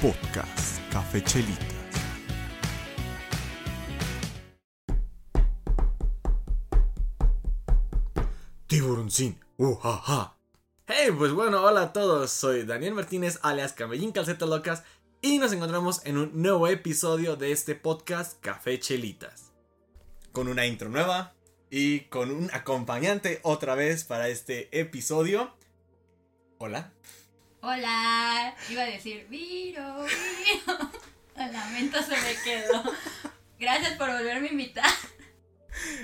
Podcast Café Chelitas. Tiburoncín, ujaja. Hey, pues bueno, hola a todos, soy Daniel Martínez alias Camellín Calcetas Locas y nos encontramos en un nuevo episodio de este podcast Café Chelitas. Con una intro nueva y con un acompañante otra vez para este episodio. Hola. Hola, iba a decir Viro, Viro. El lamento se me quedó. Gracias por volverme a invitar.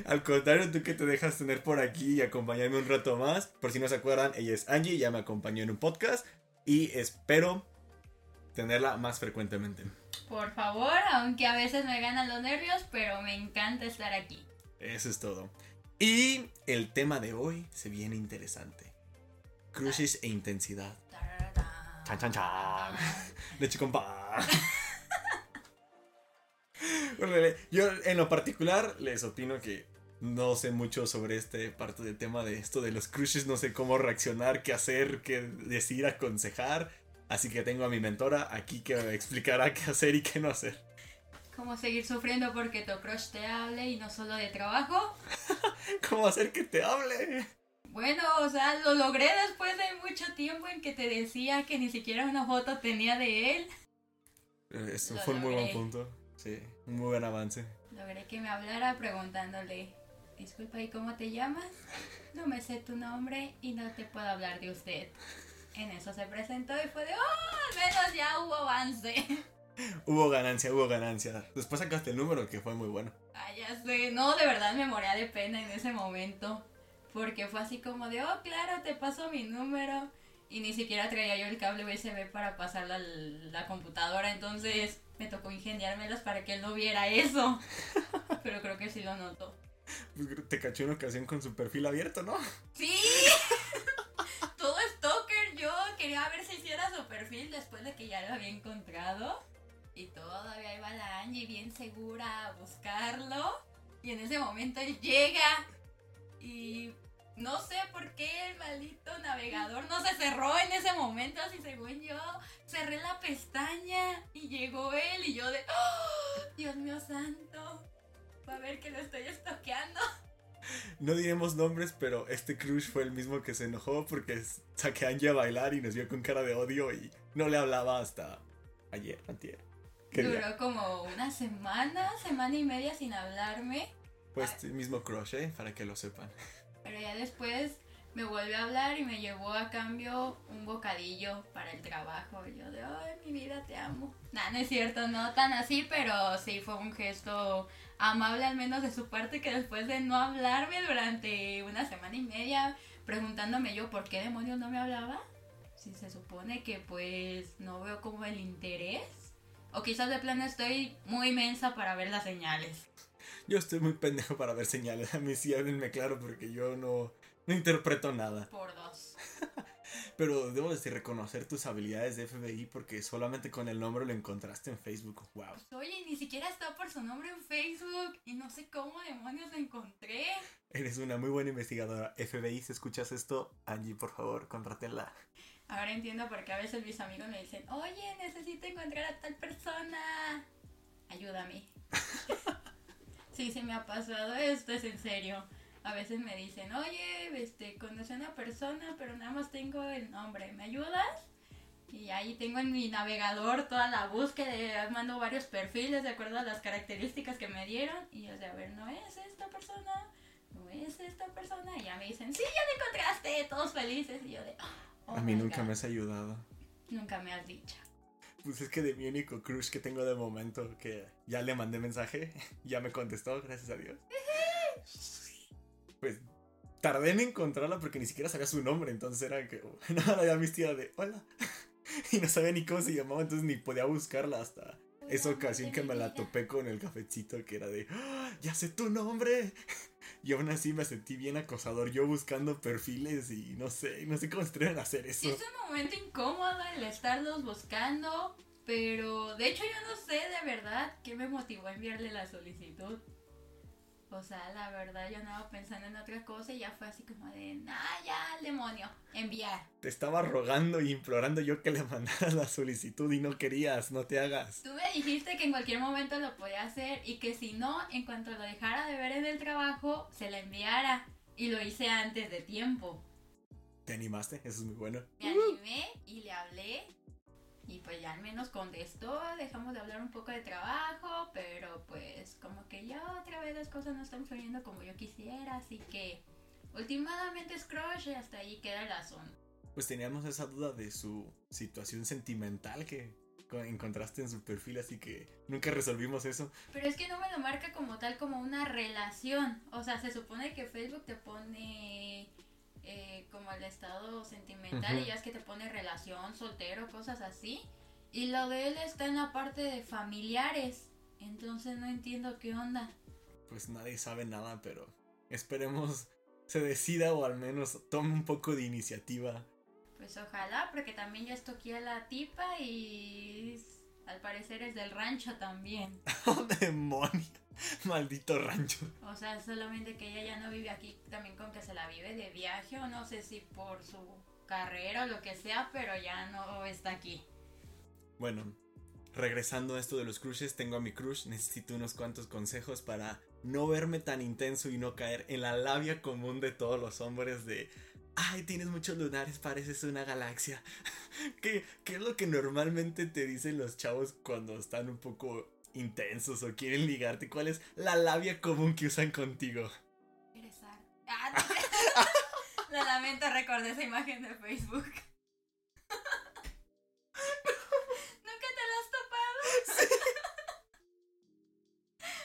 Al contrario, tú que te dejas tener por aquí y acompañarme un rato más. Por si no se acuerdan, ella es Angie, ya me acompañó en un podcast y espero tenerla más frecuentemente. Por favor, aunque a veces me ganan los nervios, pero me encanta estar aquí. Eso es todo. Y el tema de hoy se viene interesante. Crushes e intensidad. Chan, chan, chan. Leche con pan. Bueno, Yo en lo particular les opino que no sé mucho sobre este parte del tema de esto de los crushes, no sé cómo reaccionar, qué hacer, qué decir, aconsejar. Así que tengo a mi mentora aquí que me explicará qué hacer y qué no hacer. ¿Cómo seguir sufriendo porque tu crush te hable y no solo de trabajo? ¿Cómo hacer que te hable? Bueno, o sea, lo logré después de mucho tiempo en que te decía que ni siquiera una foto tenía de él. Eh, Eso Lo fue un muy buen punto. Sí, un muy buen avance. Logré que me hablara preguntándole, disculpa, ¿y cómo te llamas? No me sé tu nombre y no te puedo hablar de usted. En eso se presentó y fue de, ¡oh! Al menos ya hubo avance. Hubo ganancia, hubo ganancia. Después sacaste el número que fue muy bueno. Ah, ya sé, no, de verdad me moría de pena en ese momento. Porque fue así como de, oh, claro, te paso mi número. Y ni siquiera traía yo el cable USB para pasar la, la computadora, entonces me tocó ingeniármelas para que él no viera eso. Pero creo que sí lo notó. Pues te caché una ocasión con su perfil abierto, ¿no? ¡Sí! Todo stalker, yo quería ver si hiciera su perfil después de que ya lo había encontrado. Y todavía iba la Angie bien segura a buscarlo. Y en ese momento él llega. Y no sé por qué el maldito navegador no se cerró en ese momento. Así según yo, cerré la pestaña y llegó él. Y yo de, ¡Oh! Dios mío santo. Va a ver que lo estoy estoqueando. No diremos nombres, pero este crush fue el mismo que se enojó porque saqué a Angie a bailar y nos vio con cara de odio y no le hablaba hasta ayer, antier. Duró como una semana, semana y media sin hablarme. Pues este mismo crush, ¿eh? Para que lo sepan. Pero ya después me volvió a hablar y me llevó a cambio un bocadillo para el trabajo. Y yo de, ay, mi vida, te amo. Nah, no es cierto, no tan así, pero sí fue un gesto amable al menos de su parte que después de no hablarme durante una semana y media, preguntándome yo por qué demonios no me hablaba. Si se supone que pues no veo como el interés. O quizás de plano estoy muy mensa para ver las señales. Yo estoy muy pendejo para ver señales. A mí sí háblenme claro porque yo no, no interpreto nada. Por dos. Pero debo decir reconocer tus habilidades de FBI porque solamente con el nombre lo encontraste en Facebook. Wow. Oye, ni siquiera está por su nombre en Facebook y no sé cómo demonios lo encontré. Eres una muy buena investigadora. FBI, si escuchas esto, Angie, por favor, contrátenla. Ahora entiendo por qué a veces mis amigos me dicen, oye, necesito encontrar a tal persona. Ayúdame. sí, se me ha pasado, esto es en serio. A veces me dicen, oye, este, conocí a una persona, pero nada más tengo el nombre, ¿me ayudas? Y ahí tengo en mi navegador toda la búsqueda, mando varios perfiles de acuerdo a las características que me dieron. Y yo de, a ver, no es esta persona, no es esta persona. Y ya me dicen, sí, ya lo encontraste, todos felices. Y yo de, oh a mí my nunca God. me has ayudado. Nunca me has dicho. Pues es que de mi único crush que tengo de momento, que ya le mandé mensaje, ya me contestó, gracias a Dios. Pues tardé en encontrarla porque ni siquiera sabía su nombre, entonces era que nada, ya mi tía de hola. Y no sabía ni cómo se llamaba, entonces ni podía buscarla hasta esa ocasión que me la topé con el cafecito que era de "Ah, ya sé tu nombre. Y aún así me sentí bien acosador yo buscando perfiles y no sé, no sé cómo se atreven a hacer eso. es un momento incómodo el estarlos buscando, pero de hecho yo no sé de verdad qué me motivó a enviarle la solicitud. O sea, la verdad yo andaba pensando en otra cosa y ya fue así como de, nah, ya, al demonio, enviar. Te estaba rogando y implorando yo que le mandaras la solicitud y no querías, no te hagas. Tú me dijiste que en cualquier momento lo podía hacer y que si no, en cuanto lo dejara de ver en el trabajo, se la enviara. Y lo hice antes de tiempo. ¿Te animaste? Eso es muy bueno. Me animé y le hablé. Y pues ya al menos contestó, dejamos de hablar un poco de trabajo, pero pues como que ya otra vez las cosas no están fluyendo como yo quisiera, así que últimamente es crush y hasta ahí queda el asunto. Pues teníamos esa duda de su situación sentimental que co- encontraste en su perfil, así que nunca resolvimos eso. Pero es que no me lo marca como tal, como una relación. O sea, se supone que Facebook te pone eh, como el estado sentimental Ujú. y ya es que te pone relación, soltero, cosas así. Y lo de él está en la parte de familiares. Entonces no entiendo qué onda. Pues nadie sabe nada, pero esperemos se decida o al menos tome un poco de iniciativa. Pues ojalá, porque también ya estoqué a la tipa y al parecer es del rancho también. ¡Oh, demonio! Maldito rancho. O sea, solamente que ella ya no vive aquí, también con que se la vive de viaje o no sé si por su carrera o lo que sea, pero ya no está aquí. Bueno, regresando a esto de los crushes, tengo a mi crush, necesito unos cuantos consejos para no verme tan intenso y no caer en la labia común de todos los hombres de, ay, tienes muchos lunares, pareces una galaxia. ¿Qué, ¿Qué es lo que normalmente te dicen los chavos cuando están un poco intensos o quieren ligarte? ¿Cuál es la labia común que usan contigo? Eres Ah. Lo lamento, recordé esa imagen de Facebook. ¿Nunca te la has topado?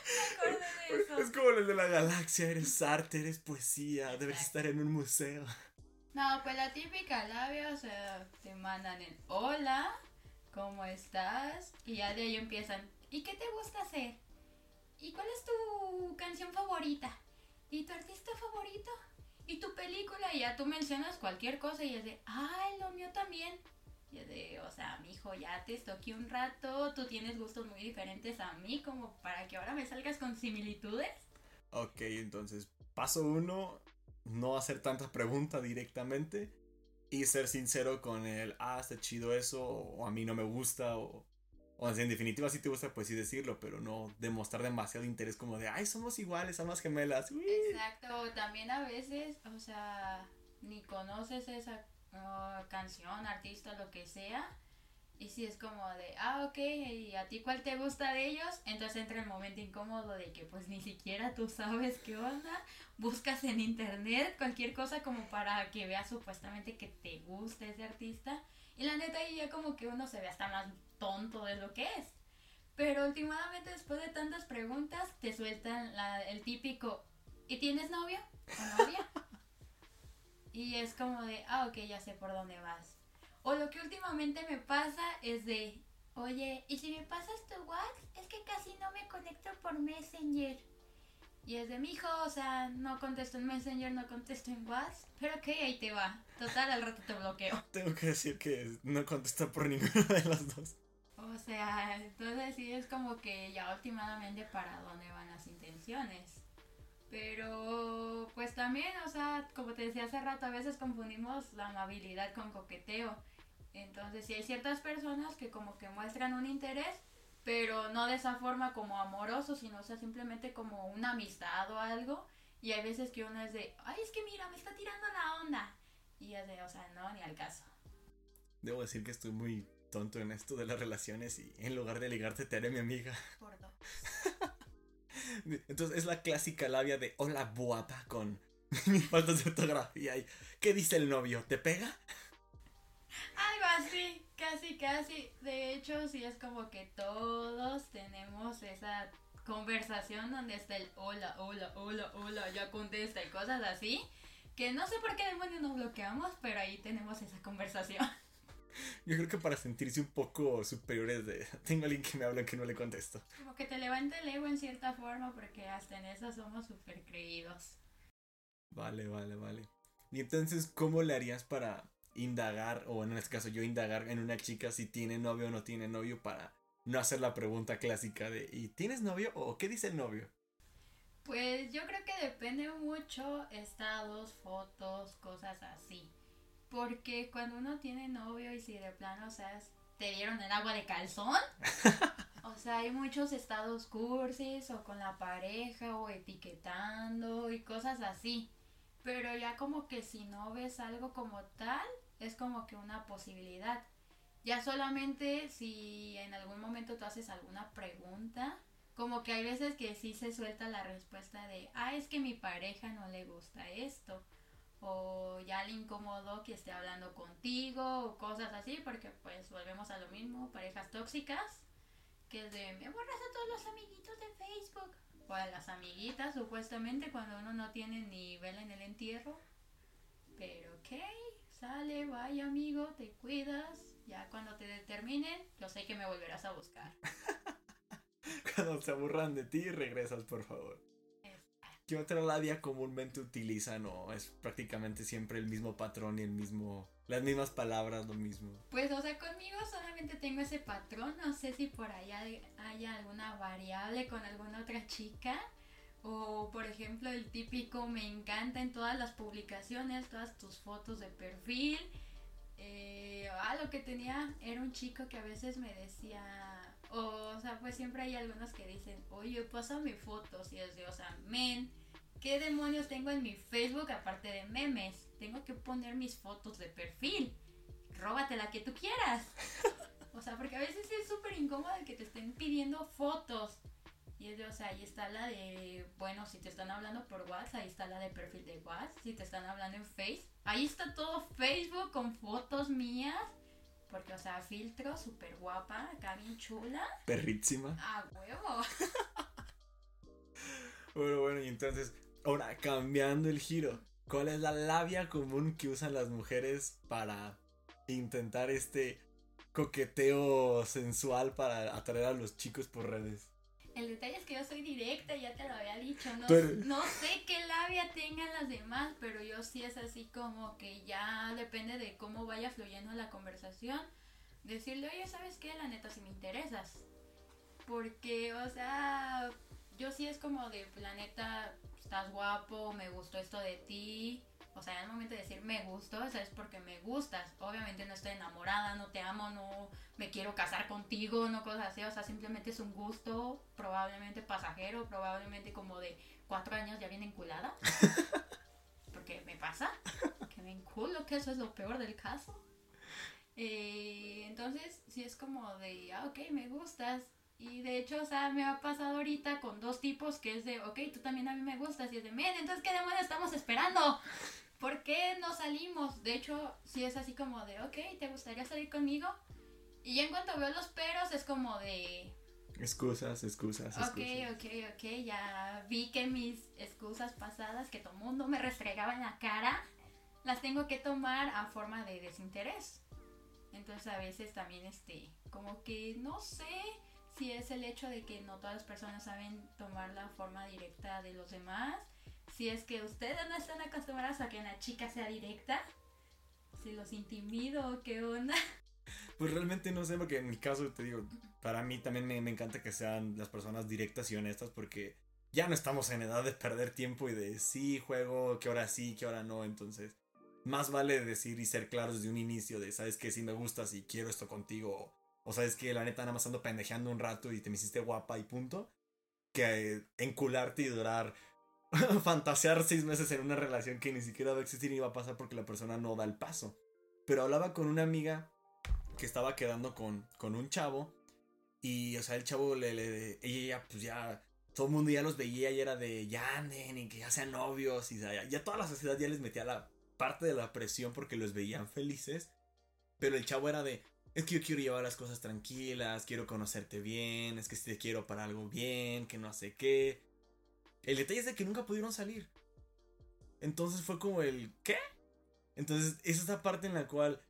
Me acordé de eso. Es como el de la galaxia, eres arte, eres poesía, Exacto. estar en un museo. No, pues la típica labia, o sea, te mandan el hola, ¿cómo estás? Y ya de ahí empiezan, ¿y qué te gusta hacer? ¿Y cuál es tu canción favorita? ¿Y tu artista favorito? ¿Y tu película? Y ya tú mencionas cualquier cosa y es de, ay, lo mío también. Y es de, o sea, mijo, ya te estoqué un rato, tú tienes gustos muy diferentes a mí, como para que ahora me salgas con similitudes. Ok, entonces, paso uno, no hacer tanta pregunta directamente y ser sincero con el, ah, está chido eso, o a mí no me gusta, o, o en definitiva si te gusta, pues sí decirlo, pero no demostrar demasiado interés como de, ay, somos iguales, somos gemelas. uy". Exacto, también a veces, o sea, ni conoces esa uh, canción, artista, lo que sea. Y si es como de, ah, ok, ¿y a ti cuál te gusta de ellos? Entonces entra el momento incómodo de que pues ni siquiera tú sabes qué onda. Buscas en internet cualquier cosa como para que veas supuestamente que te gusta ese artista. Y la neta ahí ya como que uno se ve hasta más tonto de lo que es. Pero últimamente después de tantas preguntas te sueltan la- el típico ¿y tienes novio o novia? y es como de, ah, ok, ya sé por dónde vas. O lo que últimamente me pasa es de, oye, ¿y si me pasas tu WhatsApp? Es que casi no me conecto por Messenger. Y es de mi hijo, o sea, no contesto en Messenger, no contesto en WhatsApp. Pero ok, ahí te va. Total, al rato te bloqueo. Tengo que decir que no contesta por ninguno de los dos. O sea, entonces sí es como que ya últimamente para dónde van las intenciones. Pero pues también, o sea, como te decía hace rato, a veces confundimos la amabilidad con coqueteo. Entonces sí hay ciertas personas que como que muestran un interés, pero no de esa forma como amoroso, sino o sea, simplemente como una amistad o algo. Y hay veces que uno es de, ay, es que mira, me está tirando la onda. Y es de, o sea, no, ni al caso. Debo decir que estoy muy tonto en esto de las relaciones y en lugar de ligarte te haré mi amiga. Por dos. Entonces es la clásica labia de hola guapa con faltas de ortografía y ¿qué dice el novio? ¿Te pega? Así, casi, casi. De hecho, sí es como que todos tenemos esa conversación donde está el hola, hola, hola, hola, ya contesta y cosas así. Que no sé por qué demonios nos bloqueamos, pero ahí tenemos esa conversación. Yo creo que para sentirse un poco superiores de tengo alguien que me habla que no le contesto. Como que te levanta el ego en cierta forma, porque hasta en eso somos súper creídos. Vale, vale, vale. Y entonces, ¿cómo le harías para indagar, o en este caso yo indagar en una chica si tiene novio o no tiene novio para no hacer la pregunta clásica de ¿y tienes novio o qué dice el novio? Pues yo creo que depende mucho estados, fotos, cosas así. Porque cuando uno tiene novio y si de plano, o sea, te dieron el agua de calzón. o sea, hay muchos estados cursis o con la pareja o etiquetando y cosas así. Pero ya como que si no ves algo como tal, es como que una posibilidad. Ya solamente si en algún momento tú haces alguna pregunta, como que hay veces que sí se suelta la respuesta de, ah, es que mi pareja no le gusta esto. O ya le incomodó que esté hablando contigo o cosas así, porque pues volvemos a lo mismo, parejas tóxicas, que es de, me borras a todos los amiguitos de Facebook. O a las amiguitas, supuestamente, cuando uno no tiene ni vela en el entierro. Pero ok, sale, vaya amigo, te cuidas. Ya cuando te determinen, yo sé que me volverás a buscar. Cuando se aburran de ti, regresas, por favor. ¿Qué otra labia comúnmente utilizan o es prácticamente siempre el mismo patrón y el mismo, las mismas palabras, lo mismo? Pues, o sea, conmigo solamente tengo ese patrón. No sé si por allá haya alguna variable con alguna otra chica. O, por ejemplo, el típico me encanta en todas las publicaciones, todas tus fotos de perfil. Eh, ah, lo que tenía era un chico que a veces me decía, o, sea, pues siempre hay algunos que dicen, oye, pásame fotos. Y es de, o sea, men, ¿qué demonios tengo en mi Facebook aparte de memes? Tengo que poner mis fotos de perfil. Róbate la que tú quieras. O sea, porque a veces es súper incómodo que te estén pidiendo fotos. Y es de, o sea, ahí está la de, bueno, si te están hablando por WhatsApp, ahí está la de perfil de WhatsApp. Si te están hablando en Face, ahí está todo Facebook con fotos mías. Porque, o sea, filtro, súper guapa, acá bien chula. Perrísima. Ah, huevo. bueno, bueno, y entonces, ahora cambiando el giro, ¿cuál es la labia común que usan las mujeres para intentar este coqueteo sensual para atraer a los chicos por redes? El detalle es que yo soy directa, ya te lo había dicho. No, Pero- no sé qué labia tengan las demás, pero yo sí es así como que ya depende de cómo vaya fluyendo la conversación. Decirle, oye, ¿sabes qué? La neta, si me interesas. Porque, o sea, yo sí es como de, la neta, estás guapo, me gustó esto de ti. O sea, en el momento de decir me gustó, es porque me gustas. Obviamente no estoy enamorada, no te amo, no me quiero casar contigo, no cosas así. O sea, simplemente es un gusto, probablemente pasajero, probablemente como de cuatro años ya viene enculada. Porque me pasa, que me enculo, que eso es lo peor del caso. Eh, entonces, sí es como de, ah, ok, me gustas. Y de hecho, o sea, me ha pasado ahorita con dos tipos que es de, ok, tú también a mí me gustas. Y es de, men, entonces, ¿qué demonios estamos esperando? ¿Por qué no salimos? De hecho, sí es así como de, ok, ¿te gustaría salir conmigo? Y ya en cuanto veo los peros, es como de, Excusas, excusas, ok, excusas. ok, ok, ya vi que mis excusas pasadas que todo mundo me restregaba en la cara, las tengo que tomar a forma de desinterés. Entonces a veces también este, como que no sé si es el hecho de que no todas las personas saben tomar la forma directa de los demás, si es que ustedes no están acostumbrados a que una chica sea directa, si los intimido, qué onda. Pues realmente no sé, porque en mi caso, te digo, para mí también me, encanta que sean las personas directas y honestas, porque ya no estamos en edad de perder tiempo y de sí, juego, que ahora sí, que ahora no, entonces más vale decir y ser claros desde un inicio de, sabes que si me gustas y quiero esto contigo, o, o sabes que la neta nada más ando pendejeando un rato y te me hiciste guapa y punto, que encularte y durar, fantasear seis meses en una relación que ni siquiera va a existir ni va a pasar porque la persona no da el paso. Pero hablaba con una amiga que estaba quedando con, con un chavo. Y, o sea, el chavo le, le ella pues ya, todo el mundo ya los veía y era de ya anden y que ya sean novios. Y sea, ya, ya toda la sociedad ya les metía la parte de la presión porque los veían felices. Pero el chavo era de, es que yo quiero llevar las cosas tranquilas, quiero conocerte bien, es que te quiero para algo bien, que no sé qué. El detalle es de que nunca pudieron salir. Entonces fue como el, ¿qué? Entonces es esa parte en la cual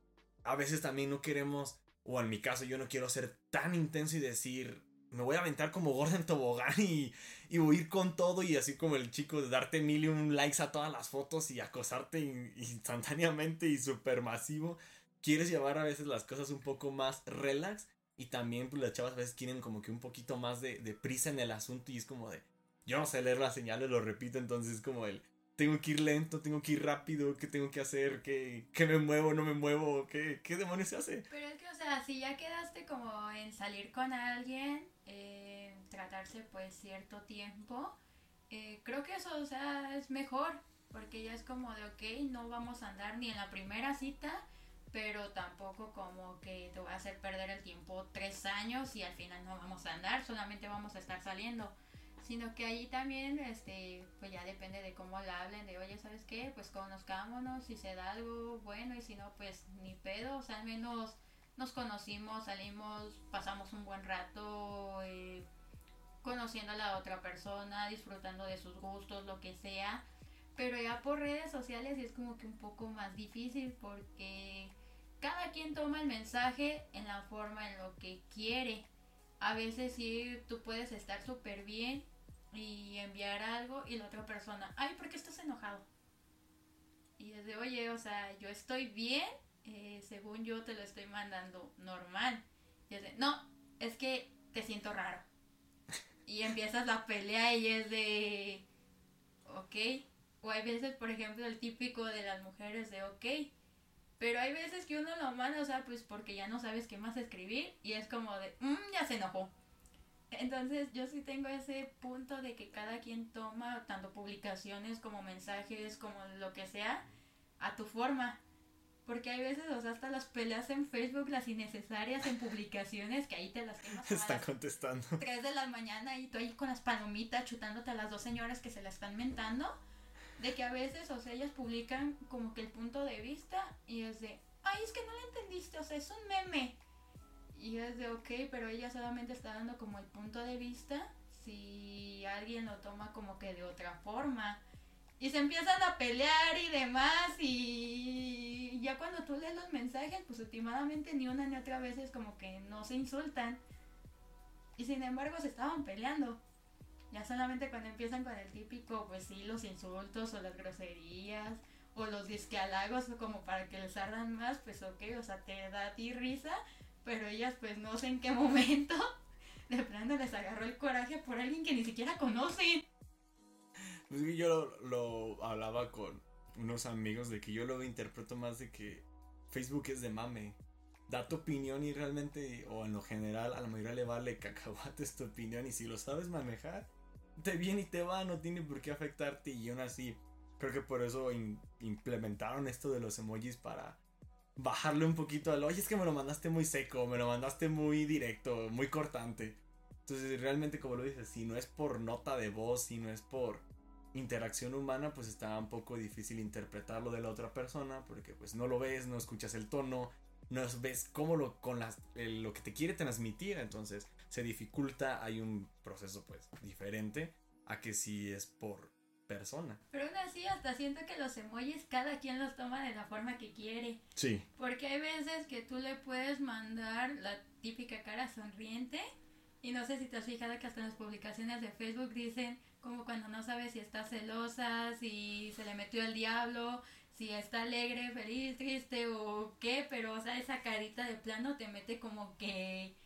a veces también no queremos, o en mi caso yo no quiero ser tan intenso y decir, me voy a aventar como gorda en tobogán y, y voy a ir con todo y así como el chico de darte mil y un likes a todas las fotos y acosarte in- instantáneamente y súper masivo. Quieres llevar a veces las cosas un poco más relax y también pues las chavas a veces quieren como que un poquito más de, de prisa en el asunto y es como de, yo no sé leer las señales, lo repito, entonces como el, tengo que ir lento, tengo que ir rápido, ¿qué tengo que hacer? ¿Qué, qué me muevo, no me muevo? ¿Qué, ¿Qué demonios se hace? Pero es que, o sea, si ya quedaste como en salir con alguien, eh, tratarse pues cierto tiempo, eh, creo que eso, o sea, es mejor, porque ya es como de, ok, no vamos a andar ni en la primera cita, pero tampoco como que te voy a hacer perder el tiempo tres años y al final no vamos a andar, solamente vamos a estar saliendo. Sino que ahí también, este, pues ya depende de cómo la hablen, de oye, ¿sabes qué? Pues conozcámonos, si se da algo bueno y si no, pues ni pedo, o sea, al menos nos conocimos, salimos, pasamos un buen rato, eh, conociendo a la otra persona, disfrutando de sus gustos, lo que sea. Pero ya por redes sociales es como que un poco más difícil porque cada quien toma el mensaje en la forma en lo que quiere. A veces sí, tú puedes estar súper bien y enviar algo y la otra persona, ay, ¿por qué estás enojado? Y es de, oye, o sea, yo estoy bien, eh, según yo te lo estoy mandando normal. Y es de, no, es que te siento raro. Y empiezas la pelea y es de, ok. O hay veces, por ejemplo, el típico de las mujeres de, ok. Pero hay veces que uno lo manda, o sea, pues porque ya no sabes qué más escribir y es como de, mmm, ya se enojó. Entonces yo sí tengo ese punto de que cada quien toma tanto publicaciones como mensajes, como lo que sea, a tu forma. Porque hay veces, o sea, hasta las peleas en Facebook, las innecesarias en publicaciones, que ahí te las quemas a Están las contestando. 3 de la mañana y tú ahí con las palomitas chutándote a las dos señoras que se la están mentando. De que a veces, o sea, ellas publican como que el punto de vista y es de, ay, es que no lo entendiste, o sea, es un meme. Y es de, ok, pero ella solamente está dando como el punto de vista si alguien lo toma como que de otra forma. Y se empiezan a pelear y demás y ya cuando tú lees los mensajes, pues últimamente ni una ni otra vez es como que no se insultan. Y sin embargo se estaban peleando. Ya solamente cuando empiezan con el típico, pues sí, los insultos o las groserías o los disquehalagos como para que les ardan más, pues ok, o sea, te da a ti risa, pero ellas pues no sé en qué momento de plano les agarró el coraje por alguien que ni siquiera conocen. Pues yo lo, lo hablaba con unos amigos de que yo lo interpreto más de que Facebook es de mame. Da tu opinión y realmente, o en lo general, a la mayoría le vale cacahuates tu opinión. Y si lo sabes manejar, te viene y te va, no tiene por qué afectarte. Y aún así, creo que por eso implementaron esto de los emojis para bajarle un poquito al. Oye, es que me lo mandaste muy seco, me lo mandaste muy directo, muy cortante. Entonces, realmente, como lo dices, si no es por nota de voz, si no es por interacción humana, pues está un poco difícil interpretarlo de la otra persona, porque pues no lo ves, no escuchas el tono, no ves cómo lo, con las, lo que te quiere transmitir, entonces se dificulta, hay un proceso pues diferente a que si es por persona. Pero aún así, hasta siento que los emojis cada quien los toma de la forma que quiere. Sí. Porque hay veces que tú le puedes mandar la típica cara sonriente. Y no sé si te has fijado que hasta en las publicaciones de Facebook dicen como cuando no sabes si está celosa, si se le metió el diablo, si está alegre, feliz, triste o qué, pero o sea, esa carita de plano te mete como que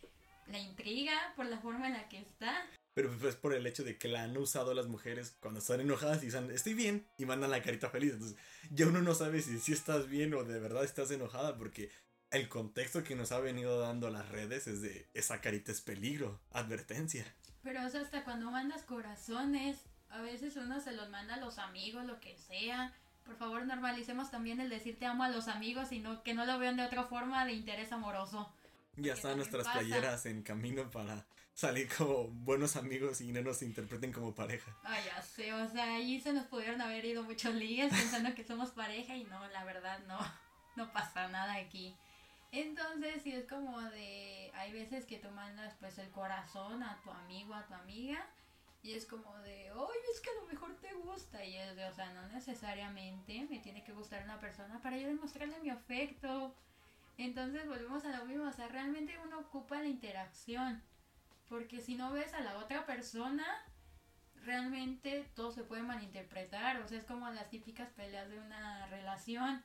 la intriga por la forma en la que está. Pero pues por el hecho de que la han usado las mujeres cuando están enojadas y dicen estoy bien y mandan la carita feliz. Entonces ya uno no sabe si, si estás bien o de verdad estás enojada porque el contexto que nos ha venido dando las redes es de esa carita es peligro, advertencia. Pero o sea, hasta cuando mandas corazones, a veces uno se los manda a los amigos, lo que sea. Por favor, normalicemos también el decir te amo a los amigos, sino que no lo vean de otra forma de interés amoroso. Ya están nuestras pasa. playeras en camino para salir como buenos amigos y no nos interpreten como pareja. Ay, ya sé, o sea, ahí se nos pudieron haber ido muchos ligues pensando que somos pareja y no, la verdad no, no pasa nada aquí. Entonces, sí es como de, hay veces que tú mandas pues el corazón a tu amigo, a tu amiga, y es como de, oye, es que a lo mejor te gusta, y es de, o sea, no necesariamente me tiene que gustar una persona para yo demostrarle mi afecto. Entonces volvemos a lo mismo, o sea, realmente uno ocupa la interacción, porque si no ves a la otra persona, realmente todo se puede malinterpretar, o sea, es como las típicas peleas de una relación,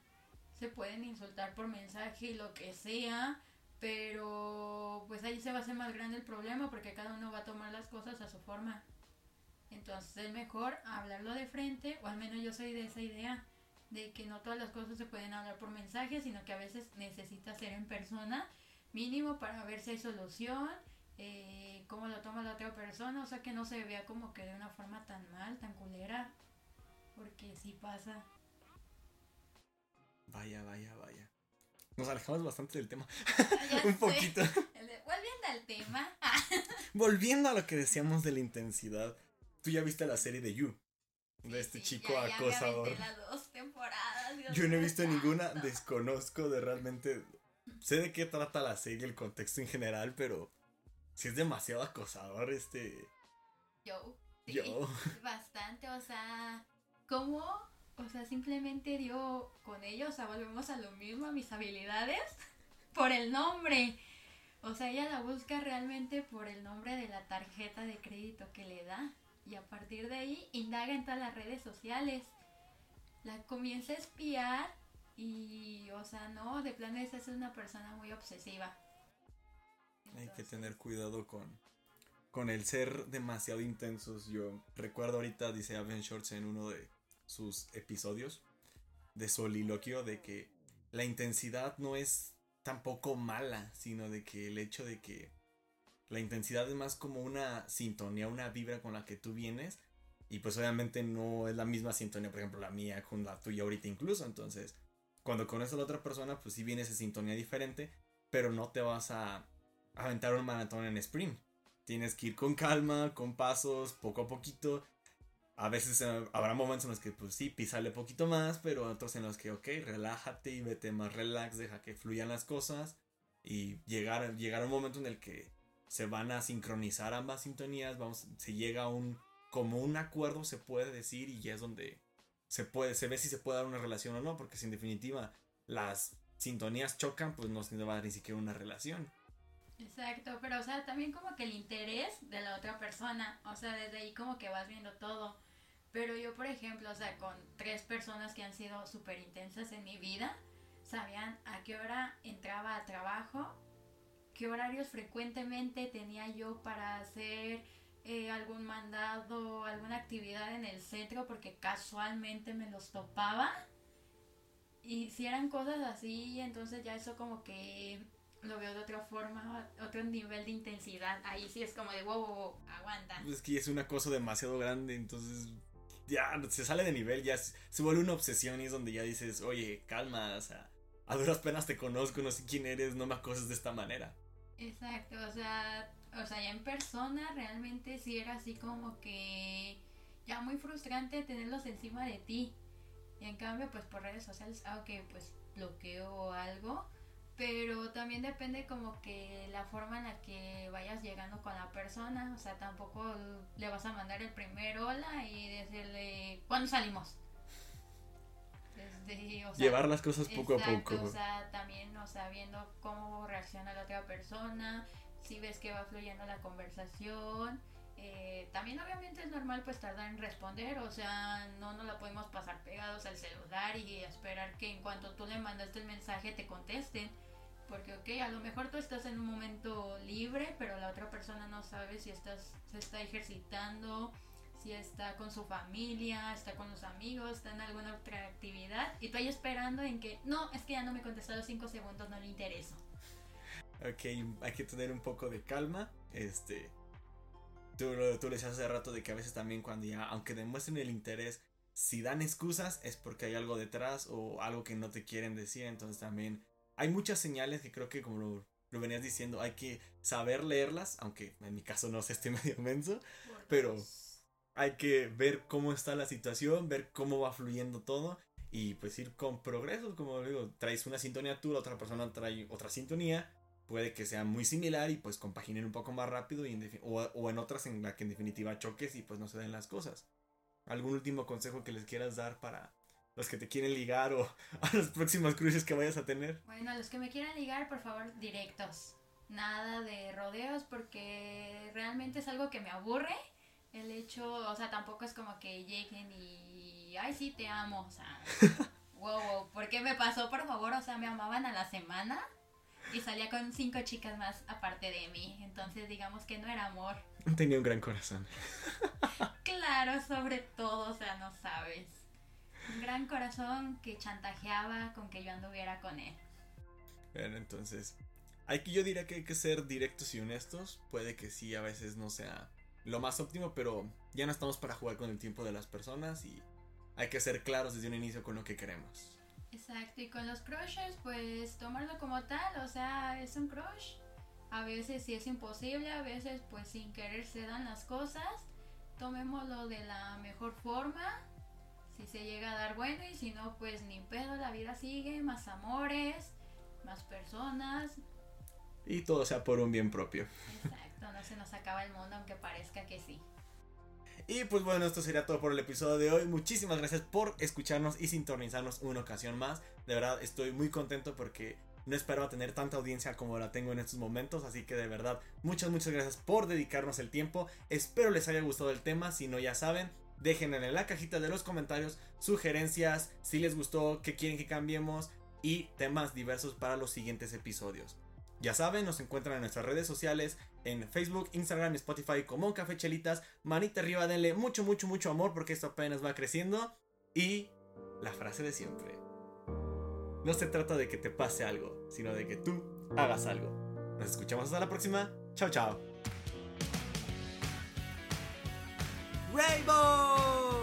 se pueden insultar por mensaje y lo que sea, pero pues ahí se va a hacer más grande el problema porque cada uno va a tomar las cosas a su forma. Entonces es mejor hablarlo de frente, o al menos yo soy de esa idea, de que no todas las cosas se pueden hablar por mensaje, sino que a veces necesitas ser en persona, mínimo para ver si hay solución, eh, cómo lo toma la otra persona, o sea que no se vea como que de una forma tan mal, tan culera, porque sí pasa. Vaya, vaya, vaya. Nos alejamos bastante del tema. Ya Un sé. poquito. Volviendo al tema. Volviendo a lo que decíamos de la intensidad. Tú ya viste la serie de You. De este Sí, chico ya- ya me acosador. aventé las dos temporadas, Dios Yo no he visto ninguna, desconozco de realmente. Sé de qué trata la serie, el contexto en general, pero si es demasiado acosador este. Yo. Sí, Yo. Bastante, o sea, ¿cómo? O sea, simplemente dio con ellos, o sea, volvemos a lo mismo, a mis habilidades, por el nombre. O sea, ella la busca realmente por el nombre de la tarjeta de crédito que le da. Y a partir de ahí indaga en todas las redes sociales. La comienza a espiar y, o sea, no, de plano esa es una persona muy obsesiva. Hay que tener cuidado con, con el ser demasiado intensos. Yo recuerdo ahorita, dice Aven Shorts en uno de sus episodios de soliloquio, de que la intensidad no es tampoco mala, sino de que el hecho de que la intensidad es más como una sintonía, una vibra con la que tú vienes. Y pues obviamente no es la misma sintonía, por ejemplo, la mía con la tuya ahorita incluso. Entonces, cuando conoces a la otra persona, pues sí viene esa sintonía diferente, pero no te vas a aventar un maratón en sprint. Tienes que ir con calma, con pasos, poco a poquito. A veces eh, habrá momentos en los que, pues sí, pisale poquito más, pero otros en los que, ok, relájate y vete más relax, deja que fluyan las cosas. Y llegar, llegar a un momento en el que se van a sincronizar ambas sintonías, vamos, se llega a un, como un acuerdo, se puede decir, y ya es donde se puede, se ve si se puede dar una relación o no, porque si en definitiva las sintonías chocan, pues no se va a dar ni siquiera una relación. Exacto, pero o sea, también como que el interés de la otra persona, o sea, desde ahí como que vas viendo todo. Pero yo, por ejemplo, o sea, con tres personas que han sido súper intensas en mi vida, sabían a qué hora entraba a trabajo, qué horarios frecuentemente tenía yo para hacer eh, algún mandado, alguna actividad en el centro, porque casualmente me los topaba. Y si eran cosas así, entonces ya eso como que lo veo de otra forma, otro nivel de intensidad. Ahí sí es como de wow, wow, wow, aguanta. Es que es una cosa demasiado grande, entonces ya se sale de nivel, ya se se vuelve una obsesión y es donde ya dices, oye, calma, o sea, a duras penas te conozco, no sé quién eres, no me acoses de esta manera. Exacto, o sea, o sea, ya en persona realmente sí era así como que ya muy frustrante tenerlos encima de ti. Y en cambio, pues por redes sociales, ah, ok, pues bloqueo algo. Pero también depende como que la forma en la que vayas llegando con la persona. O sea, tampoco le vas a mandar el primer hola y decirle, ¿cuándo salimos? Desde, o sea, Llevar las cosas poco Exacto, a poco. O sea, también, o sea, viendo cómo reacciona la otra persona, si ves que va fluyendo la conversación. eh, también obviamente es normal pues tardar en responder, o sea, no nos la podemos pasar pegados al celular y esperar que en cuanto tú le mandaste el mensaje te contesten. Porque, ok, a lo mejor tú estás en un momento libre, pero la otra persona no sabe si estás, se está ejercitando, si está con su familia, está con los amigos, está en alguna otra actividad. Y tú ahí esperando en que, no, es que ya no me contestó a los 5 segundos, no le intereso. Ok, hay que tener un poco de calma. Este. Tú, tú le decías hace rato de que a veces también cuando ya, aunque demuestren el interés, si dan excusas es porque hay algo detrás o algo que no te quieren decir. Entonces también hay muchas señales que creo que como lo, lo venías diciendo, hay que saber leerlas, aunque en mi caso no sé, estoy medio menso. Pero- Hay que ver cómo está la situación, ver cómo va fluyendo todo y pues ir con progresos, como digo, traes una sintonía tú, la otra persona trae otra sintonía, puede que sea muy similar y pues compaginen un poco más rápido y en o, o en otras en la que en definitiva choques y pues no se den las cosas. ¿Algún último consejo que les quieras dar para los que te quieren ligar o a los próximos cruces que vayas a tener? Bueno, a los que me quieran ligar, por favor, directos. Nada de rodeos porque realmente es algo que me aburre. El hecho, o sea, tampoco es como que lleguen y, ay, sí, te amo. O sea, wow, wow, ¿por qué me pasó, por favor? O sea, me amaban a la semana y salía con cinco chicas más aparte de mí. Entonces, digamos que no era amor. Tenía un gran corazón. Claro, sobre todo, o sea, no sabes. Un gran corazón que chantajeaba con que yo anduviera con él. Bueno, entonces, aquí yo diría que hay que ser directos y honestos. Puede que sí, a veces no sea lo más óptimo, pero ya no estamos para jugar con el tiempo de las personas y hay que ser claros desde un inicio con lo que queremos. Exacto, y con los crushes, pues tomarlo como tal, o sea, es un crush. A veces sí es imposible, a veces pues sin querer se dan las cosas. Tomémoslo de la mejor forma. Si se llega a dar bueno y si no, pues ni pedo, la vida sigue, más amores, más personas. Y todo sea por un bien propio. Exacto, no se nos acaba el mundo aunque parezca que sí. Y pues bueno, esto sería todo por el episodio de hoy. Muchísimas gracias por escucharnos y sintonizarnos una ocasión más. De verdad estoy muy contento porque no esperaba tener tanta audiencia como la tengo en estos momentos. Así que de verdad, muchas, muchas gracias por dedicarnos el tiempo. Espero les haya gustado el tema. Si no, ya saben, dejen en la cajita de los comentarios sugerencias, si les gustó, qué quieren que cambiemos y temas diversos para los siguientes episodios. Ya saben, nos encuentran en nuestras redes sociales, en Facebook, Instagram y Spotify como Café Chelitas. Manita arriba, denle mucho, mucho, mucho amor porque esto apenas va creciendo. Y la frase de siempre. No se trata de que te pase algo, sino de que tú hagas algo. Nos escuchamos hasta la próxima. Chao, chao. Rainbow.